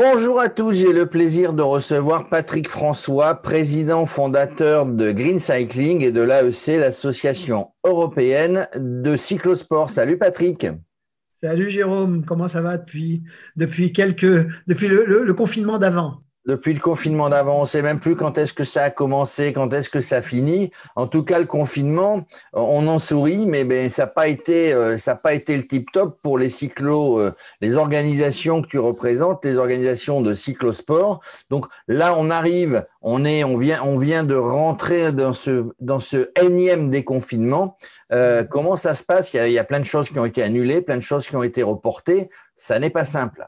Bonjour à tous, j'ai le plaisir de recevoir Patrick François, président fondateur de Green Cycling et de l'AEC, l'association européenne de cyclosport. Salut Patrick. Salut Jérôme, comment ça va depuis, depuis, quelques, depuis le confinement d'avant? Depuis le confinement d'avant. On ne sait même plus quand est-ce que ça a commencé, quand est-ce que ça finit. En tout cas, le confinement, on en sourit, mais ben, ça n'a pas été, euh, pas été le tip top pour les cyclos, euh, les organisations que tu représentes, les organisations de cyclosport. Donc là, on arrive, on est, on vient, on vient de rentrer dans ce, dans ce énième déconfinement. Euh, comment ça se passe? Il y, a, il y a plein de choses qui ont été annulées, plein de choses qui ont été reportées. Ça n'est pas simple.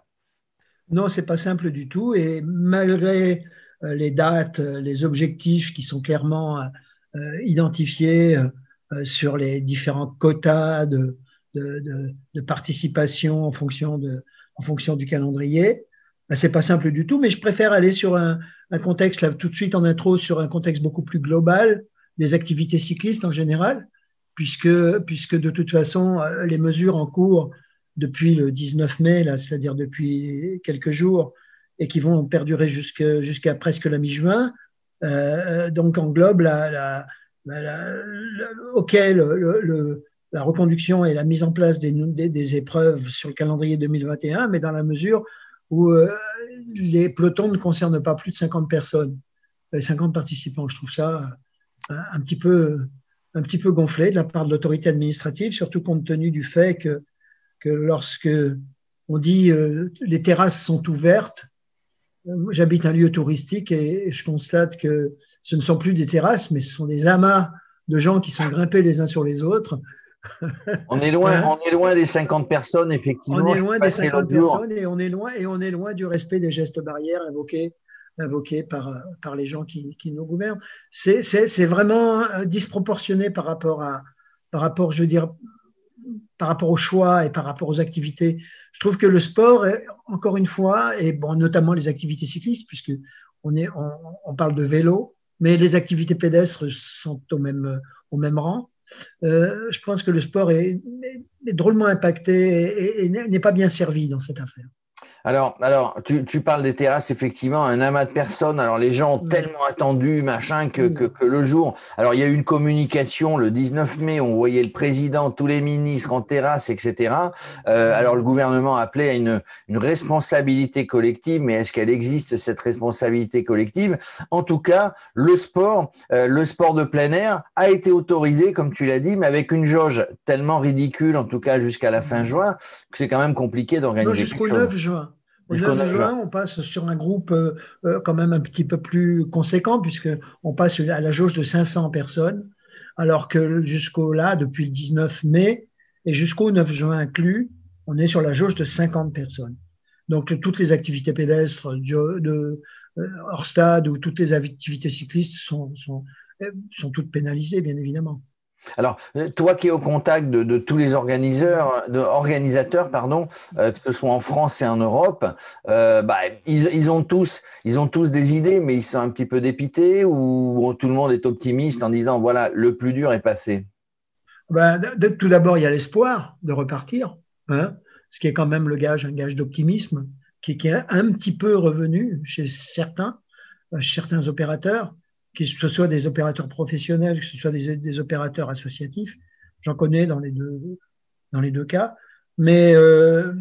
Non, c'est pas simple du tout. Et malgré euh, les dates, euh, les objectifs qui sont clairement euh, identifiés sur les différents quotas de, participation en fonction, de, en fonction du calendrier, ben, c'est pas simple du tout. Mais je préfère aller sur un, contexte là tout de suite en intro sur un contexte beaucoup plus global des activités cyclistes en général, puisque puisque de toute façon les mesures en cours depuis le 19 mai, c'est-à-dire depuis quelques jours, et qui vont perdurer jusqu'à presque la mi-juin, euh, donc englobe la, reconduction et la mise en place des, épreuves sur le calendrier 2021, mais dans la mesure où euh, les pelotons ne concernent pas plus de 50 personnes, 50 participants. Je trouve ça euh, un petit peu gonflé de la part de l'autorité administrative, surtout compte tenu du fait que que lorsque on dit euh, les terrasses sont ouvertes, euh, j'habite un lieu touristique et je constate que ce ne sont plus des terrasses, mais ce sont des amas de gens qui sont grimpés les uns sur les autres. On est loin, on est loin des 50 personnes, effectivement. On est loin des 50 personnes et on est loin, et on est loin du respect des gestes barrières invoqués, invoqués par, par les gens qui, qui nous gouvernent. C'est vraiment euh, disproportionné par rapport à, par rapport, je veux dire, par rapport au choix et par rapport aux activités. Je trouve que le sport, encore une fois, et bon, notamment les activités cyclistes, puisque on, est, on, parle de vélo, mais les activités pédestres sont au même, au même rang. Euh, je pense que le sport est drôlement impacté et n'est pas bien servi dans cette affaire. Alors, alors tu, tu, parles des terrasses, effectivement, un amas de personnes. Alors, les gens ont tellement attendu, machin, que, que, que, le jour. Alors, il y a eu une communication le 19 mai, on voyait le président, tous les ministres en terrasse, etc. Euh, alors, le gouvernement appelait à une, une responsabilité collective, mais est-ce qu'elle existe, cette responsabilité collective? En tout cas, le sport, euh, le sport de plein air a été autorisé, comme tu l'as dit, mais avec une jauge tellement ridicule, en tout cas jusqu'à la fin juin, que c'est quand même compliqué d'organiser chose. 9 juin. Au 9 juin, on passe sur un groupe euh, euh, quand même un petit peu plus conséquent, puisqu'on passe à la jauge de 500 personnes, alors que jusqu'au là, depuis le 19 mai et jusqu'au 9 juin inclus, on est sur la jauge de 50 personnes. Donc toutes les activités pédestres de, de euh, hors stade ou toutes les activités cyclistes sont, sont, sont toutes pénalisées, bien évidemment. Alors, euh, toi qui es au contact de, tous les organisateurs, pardon, euh, que ce soit en France et en Europe, euh, bah, ils, ont tous, des idées, mais ils sont un petit peu dépités ou tout le monde est optimiste en disant voilà, le plus dur est passé? Bah, Tout d'abord, il y a l'espoir de repartir, hein, ce qui est quand même le gage, un gage d'optimisme, qui, qui, est un petit peu revenu chez certains, chez certains opérateurs que ce soit des opérateurs professionnels, que ce soit des, opérateurs associatifs. J'en connais dans les deux, dans les deux cas. Mais, euh,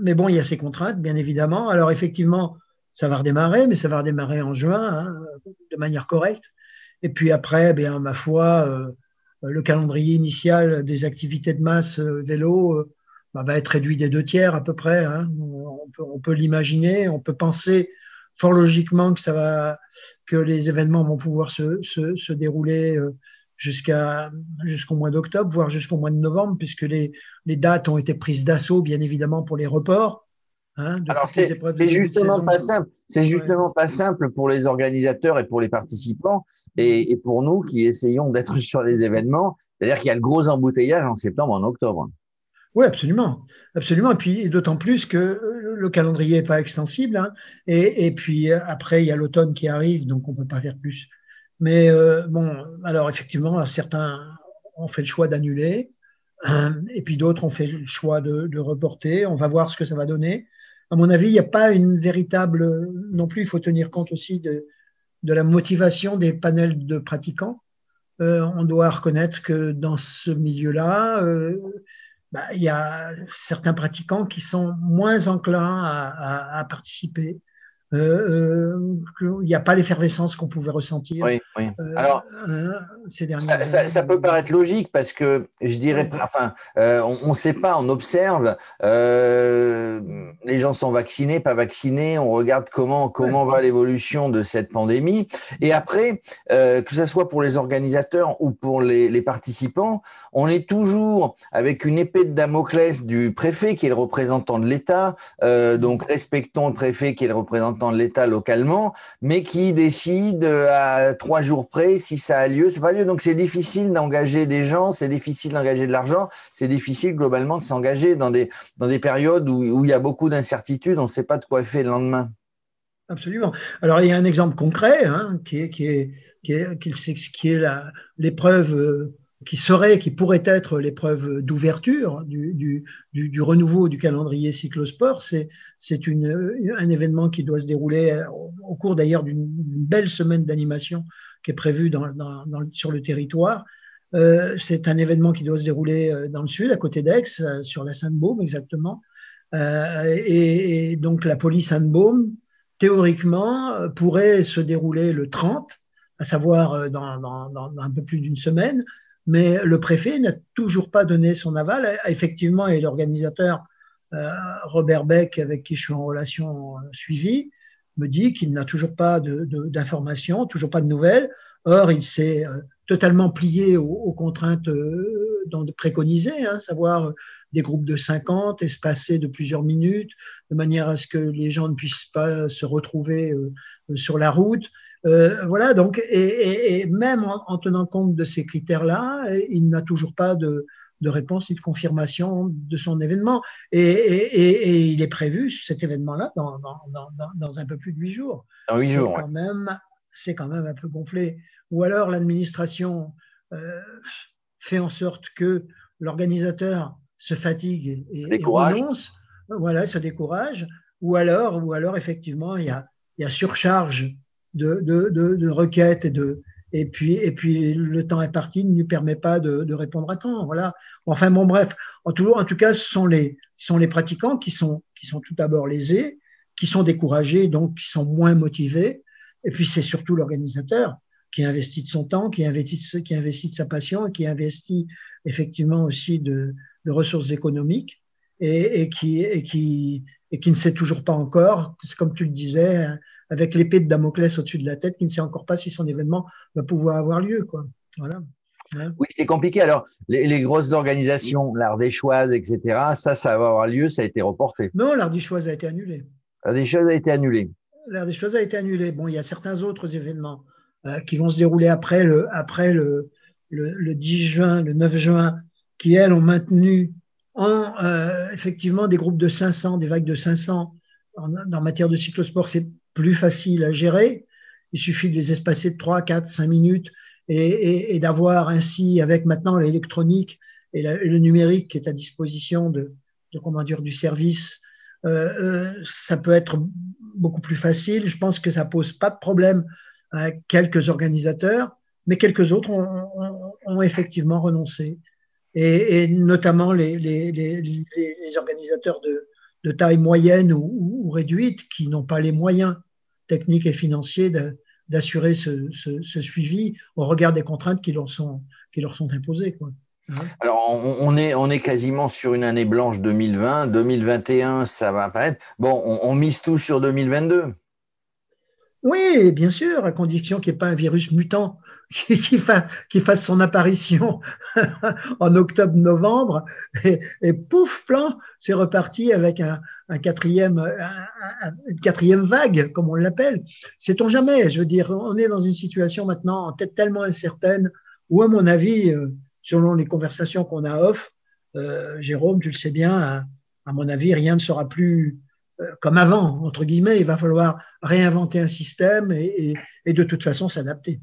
mais bon, il y a ces contraintes, bien évidemment. Alors, effectivement, ça va redémarrer, mais ça va redémarrer en juin, hein, de manière correcte. Et puis après, bien, ma foi, euh, le calendrier initial des activités de masse euh, vélo bah, va être réduit des deux tiers à peu près. Hein. On peut, on peut l'imaginer, on peut penser fort logiquement que ça va, que les événements vont pouvoir se, se, se dérouler euh, jusqu'à jusqu'au mois d'octobre, voire jusqu'au mois de novembre, puisque les, les dates ont été prises d'assaut, bien évidemment, pour les reports. Hein, Alors c'est justement pas simple. C'est justement pas simple pour les organisateurs et pour les participants et, et pour nous qui essayons d'être sur les événements. C'est-à-dire qu'il y a le gros embouteillage en septembre, en octobre. Oui, absolument. Absolument. Et puis, d'autant plus que euh, le calendrier n'est pas extensible. Hein. Et, puis, après, il y a l'automne qui arrive, donc on ne peut pas faire plus. Mais euh, bon, alors effectivement, certains ont fait le choix d'annuler. et puis d'autres ont fait le choix de, reporter. On va voir ce que ça va donner. à mon avis, il n'y a pas une véritable. Non plus, il faut tenir compte aussi de, de la motivation des panels de pratiquants. Euh, on doit reconnaître que dans ce milieu-là, euh, bah, il y a certains pratiquants qui sont moins enclins à, à participer euh, euh, il n'y a pas l'effervescence qu'on pouvait ressentir. Oui, oui. Euh, Alors, ces dernières ça, ça, peut paraître logique parce que je dirais, enfin, on ne sait pas, on observe, les gens sont vaccinés, pas vaccinés, on regarde comment comment va l'évolution de cette pandémie, et après, que ce soit pour les organisateurs ou pour les, les, participants, on est toujours avec une épée de Damoclès du préfet qui est le représentant de l'État, donc respectons le préfet qui est le représentant de l'État localement, mais qui décide euh, à trois jours près si ça a lieu, c'est pas lieu. Donc c'est difficile d'engager des gens, c'est difficile d'engager de l'argent, c'est difficile globalement de s'engager dans des, dans des périodes où, où il y a beaucoup d'incertitudes, on ne sait pas de quoi fait le lendemain. Absolument. Alors il y a un exemple concret hein, qui est, qui est, qui est, qui est l'épreuve euh, qui serait, qui pourrait être l'épreuve d'ouverture du, du, du, renouveau du calendrier cyclosport. C'est, c'est un événement qui doit se dérouler au, cours d'ailleurs d'une belle semaine d'animation qui est prévue dans, sur le territoire. Euh, c'est un événement qui doit se dérouler euh, dans le sud, à côté d'Aix, euh, sur la Sainte-Baume exactement. Euh, et, donc la police Sainte-Baume, théoriquement, euh, pourrait se dérouler le 30, à savoir dans un peu plus d'une semaine, mais le préfet n'a toujours pas donné son aval. Effectivement, et l'organisateur euh, Robert Beck, avec qui je suis en relation euh, suivie, me dit qu'il n'a toujours pas d'informations, toujours pas de nouvelles. Or, il s'est euh, totalement plié aux, contraintes préconisées, hein, savoir des groupes de 50 espacés de plusieurs minutes, de manière à ce que les gens ne puissent pas se retrouver sur la route. Euh, voilà, donc, et, même en, tenant compte de ces critères-là, il n'a toujours pas de, réponse et de confirmation de son événement. Et, il est prévu, cet événement-là, dans, un peu plus de huit jours. Dans huit jours, C'est quand même un peu gonflé. Ou alors l'administration euh, fait en sorte que l'organisateur se fatigue et, renonce, voilà, se décourage. Ou alors, ou alors effectivement, il y a, il y a surcharge de, requêtes et de et puis et puis le temps est parti ne lui permet pas de, répondre à temps voilà. Enfin bon bref en tout, en tout cas ce sont les sont les pratiquants qui sont qui sont tout d'abord lésés qui sont découragés donc qui sont moins motivés. Et puis c'est surtout l'organisateur qui investit de son temps qui investit qui investit de sa passion qui investit effectivement aussi de, ressources économiques et, et qui et qui et qui ne sait toujours pas encore comme tu le disais avec l'épée de Damoclès au-dessus de la tête, qui ne sait encore pas si son événement va pouvoir avoir lieu. Quoi. Voilà. Oui, c'est compliqué. Alors, les, grosses organisations, l'Ardéchoise, etc., ça, ça va avoir lieu, ça a été reporté. Non, l'Ardéchoise a été annulée. L'Ardéchoise a été annulée. L'Ardéchoise a été annulée. Bon, il y a certains autres événements euh, qui vont se dérouler après le, après le, le, 10 juin, le 9 juin, qui, elles, ont maintenu en, euh, effectivement des groupes de 500, des vagues de 500 en, en matière de cyclosport. C'est plus facile à gérer. Il suffit de les espacer de 3, 4, 5 minutes et, d'avoir ainsi, avec maintenant l'électronique et, le numérique qui est à disposition de, de du service, euh, euh, ça peut être beaucoup plus facile. Je pense que ça pose pas de problème à quelques organisateurs, mais quelques autres ont, effectivement renoncé. Et, notamment les, organisateurs de, taille moyenne ou réduite qui n'ont pas les moyens techniques et financiers d'assurer ce, ce, suivi au regard des contraintes qui leur sont, qui leur sont imposées. Quoi. Hein? Alors, on, est, on est quasiment sur une année blanche 2020. 2021, ça va apparaître. Bon, on, on mise tout sur 2022. Oui, bien sûr, à condition qu'il n'y ait pas un virus mutant qui, fasse, son apparition en octobre-novembre et, pouf, plan, c'est reparti avec un, quatrième, une quatrième vague, comme on l'appelle. Sait-on jamais Je veux dire, on est dans une situation maintenant peut-être tellement incertaine où, à mon avis, euh, selon les conversations qu'on a off, euh, Jérôme, tu le sais bien, à mon avis, rien ne sera plus euh, comme avant, entre guillemets, il va falloir réinventer un système et, de toute façon s'adapter.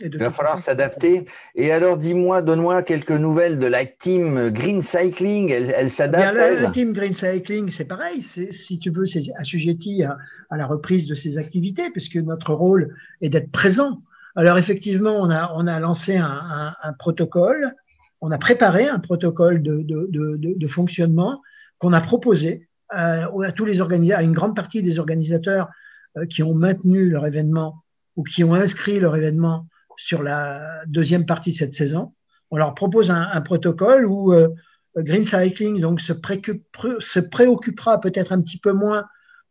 Il va falloir s'adapter. Et alors, dis-moi, donne-moi quelques nouvelles de la team Green Cycling. Elle, s'adapte la, team Green Cycling, c'est pareil. Si tu veux, c'est assujetti à, la reprise de ses activités, puisque notre rôle est d'être présent. Alors, effectivement, on a, on a lancé un, protocole, on a préparé un protocole de, de, fonctionnement qu'on a proposé à, à, tous les organisateurs, à une grande partie des organisateurs euh, qui ont maintenu leur événement ou qui ont inscrit leur événement sur la deuxième partie de cette saison. On leur propose un, protocole où euh, Green Cycling donc, se, préoccupera peut-être un petit peu moins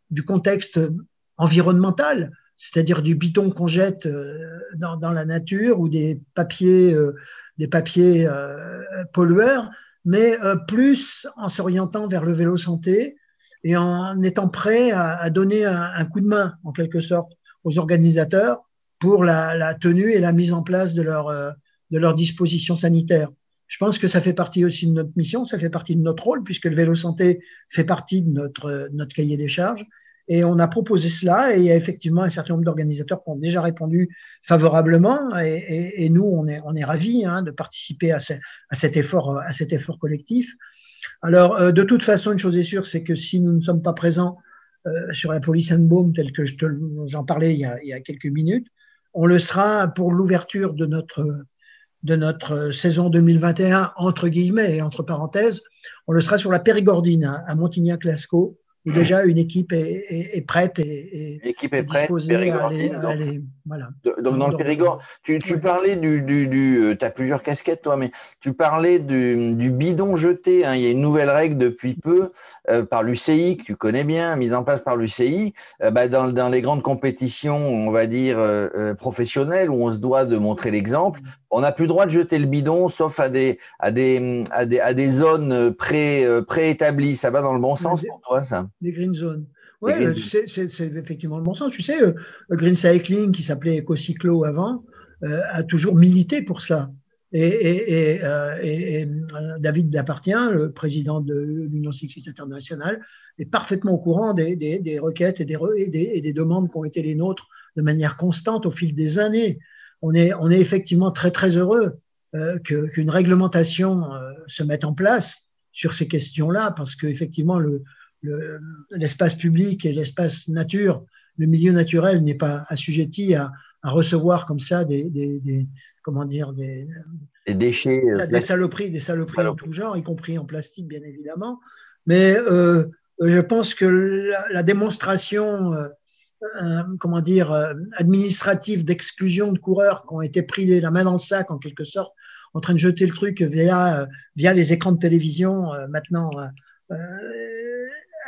du contexte environnemental, c'est-à-dire du bidon qu'on jette euh, dans, la nature ou des papiers, euh, pollueurs, mais plus en s'orientant vers le vélo santé et en étant prêt à, donner un, coup de main, en quelque sorte, aux organisateurs pour la, tenue et la mise en place de leur, euh, de leurs dispositions sanitaires. Je pense que ça fait partie aussi de notre mission, ça fait partie de notre rôle, puisque le vélo santé fait partie de notre, notre cahier des charges. Et on a proposé cela, et il y a effectivement un certain nombre d'organisateurs qui ont déjà répondu favorablement, et, nous, on est, on est ravis hein, de participer à, à, cet effort, à cet effort collectif. Alors, euh, de toute façon, une chose est sûre, c'est que si nous ne sommes pas présents euh, sur la police and boom, tel que j'en parlais il y a quelques minutes, on le sera pour l'ouverture de notre, de notre saison 2021, entre guillemets et entre parenthèses. On le sera sur la Périgordine, à Montignac-Lascaux, où déjà une équipe est, prête et, l'équipe est prête, voilà. Donc dans le Périgord, tu, parlais du, du, euh, tu as plusieurs casquettes toi, mais tu parlais du, bidon jeté. Hein. Il y a une nouvelle règle depuis peu euh, par l'UCI que tu connais bien, mise en place par l'UCI. Euh, bah, dans, dans, les grandes compétitions, on va dire professionnelles, où on se doit de montrer l'exemple, on n'a plus le droit de jeter le bidon, sauf à des à des à des, à des zones pré préétablies. Ça va dans le bon sens pour toi, ça? Des green zones. Oui, c'est effectivement le bon sens. Tu sais, euh, Green Cycling, qui s'appelait EcoCyclo avant, euh, a toujours milité pour ça. Et, euh, David Dapartien, le président de l'Union cycliste internationale, est parfaitement au courant des, requêtes et des, et des, demandes qui ont été les nôtres de manière constante au fil des années. On est, on est effectivement très, très heureux qu'une réglementation se mette en place sur ces questions-là, parce qu'effectivement, le, l'espace public et l'espace nature, le milieu naturel n'est pas assujetti à, recevoir comme ça des, comment dire des, déchets, euh, des saloperies, des saloperies en tout genre, y compris en plastique bien évidemment. Mais euh, je pense que la, démonstration euh, comment dire, administrative d'exclusion de coureurs qui ont été pris la main dans le sac en quelque sorte, en train de jeter le truc via, via les écrans de télévision maintenant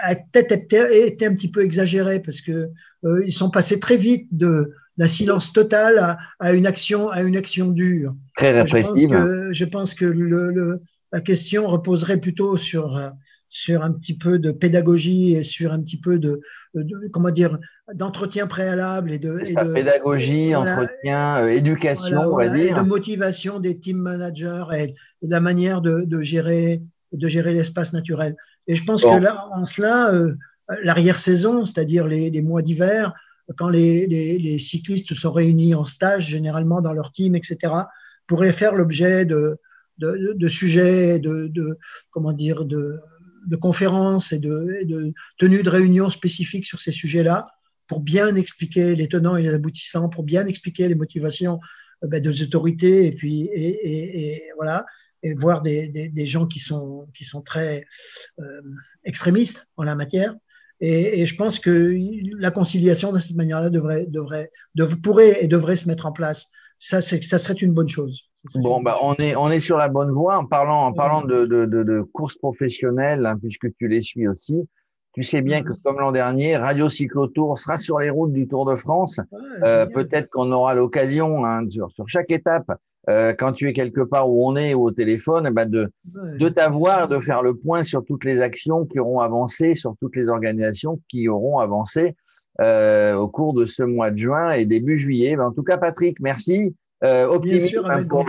a peut-être été un petit peu exagéré parce que euh, ils sont passés très vite de d'un silence total à, une action à une action dure. Très répressive. Je pense que, le, la question reposerait plutôt sur sur un petit peu de pédagogie et sur un petit peu de, comment dire d'entretien préalable et de, et pédagogie, entretien, euh, éducation, on va dire, et de motivation des team managers et, de la manière de, de gérer de gérer l'espace naturel. Et je pense que là, en cela, euh, l'arrière-saison, c'est-à-dire les, les, mois d'hiver, quand les, les, les, cyclistes sont réunis en stage, généralement dans leur team, etc., pourraient faire l'objet de, de, de, sujets, de, comment dire, de, conférences et de, de tenues de réunions spécifiques sur ces sujets-là, pour bien expliquer les tenants et les aboutissants, pour bien expliquer les motivations euh, ben, des autorités, et puis et, et, et voilà et voir des, des, gens qui sont, qui sont très euh, extrémistes en la matière. Et, je pense que la conciliation de cette manière-là devrait, devrait, pourrait et devrait se mettre en place. Ça, ça serait une bonne chose. Bon, bah, on est, on est sur la bonne voie en parlant, en parlant de, de, de, courses professionnelles, hein, puisque tu les suis aussi. Tu sais bien que comme l'an dernier, Radio Cyclotour sera sur les routes du Tour de France. Euh, peut-être qu'on aura l'occasion hein, sur, sur chaque étape euh, quand tu es quelque part où on est ou au téléphone, eh ben de, de t'avoir, de faire le point sur toutes les actions qui auront avancé, sur toutes les organisations qui auront avancé euh, au cours de ce mois de juin et début juillet. Ben, en tout cas, Patrick, merci. Euh, optimiste hein, pour,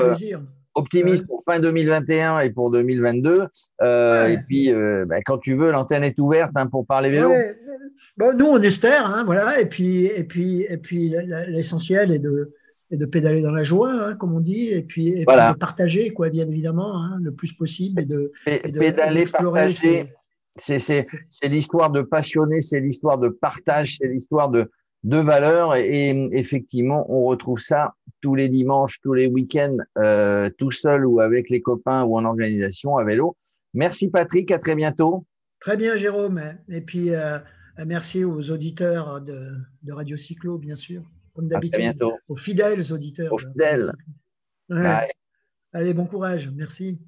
optimiste pour fin 2021 et pour 2022. Euh, Et puis, ben, quand tu veux, l'antenne est ouverte hein, pour parler vélo. Bon, nous, on espère, hein, voilà. Et puis, et puis, et puis, l'essentiel est de et de pédaler dans la joie, hein, comme on dit, et puis, et de partager, quoi, bien évidemment, hein, le plus possible. Et de, pédaler, partager. C'est l'histoire de passionner, c'est l'histoire de partage, c'est l'histoire de, de valeurs. Et, effectivement, on retrouve ça tous les dimanches, tous les week-ends, euh, tout seul ou avec les copains ou en organisation à vélo. Merci Patrick, à très bientôt. Très bien Jérôme. Et puis euh, merci aux auditeurs de, de Radio Cyclo, bien sûr comme d'habitude. Aux fidèles auditeurs. Aux fidèles. Allez, bon courage. Merci.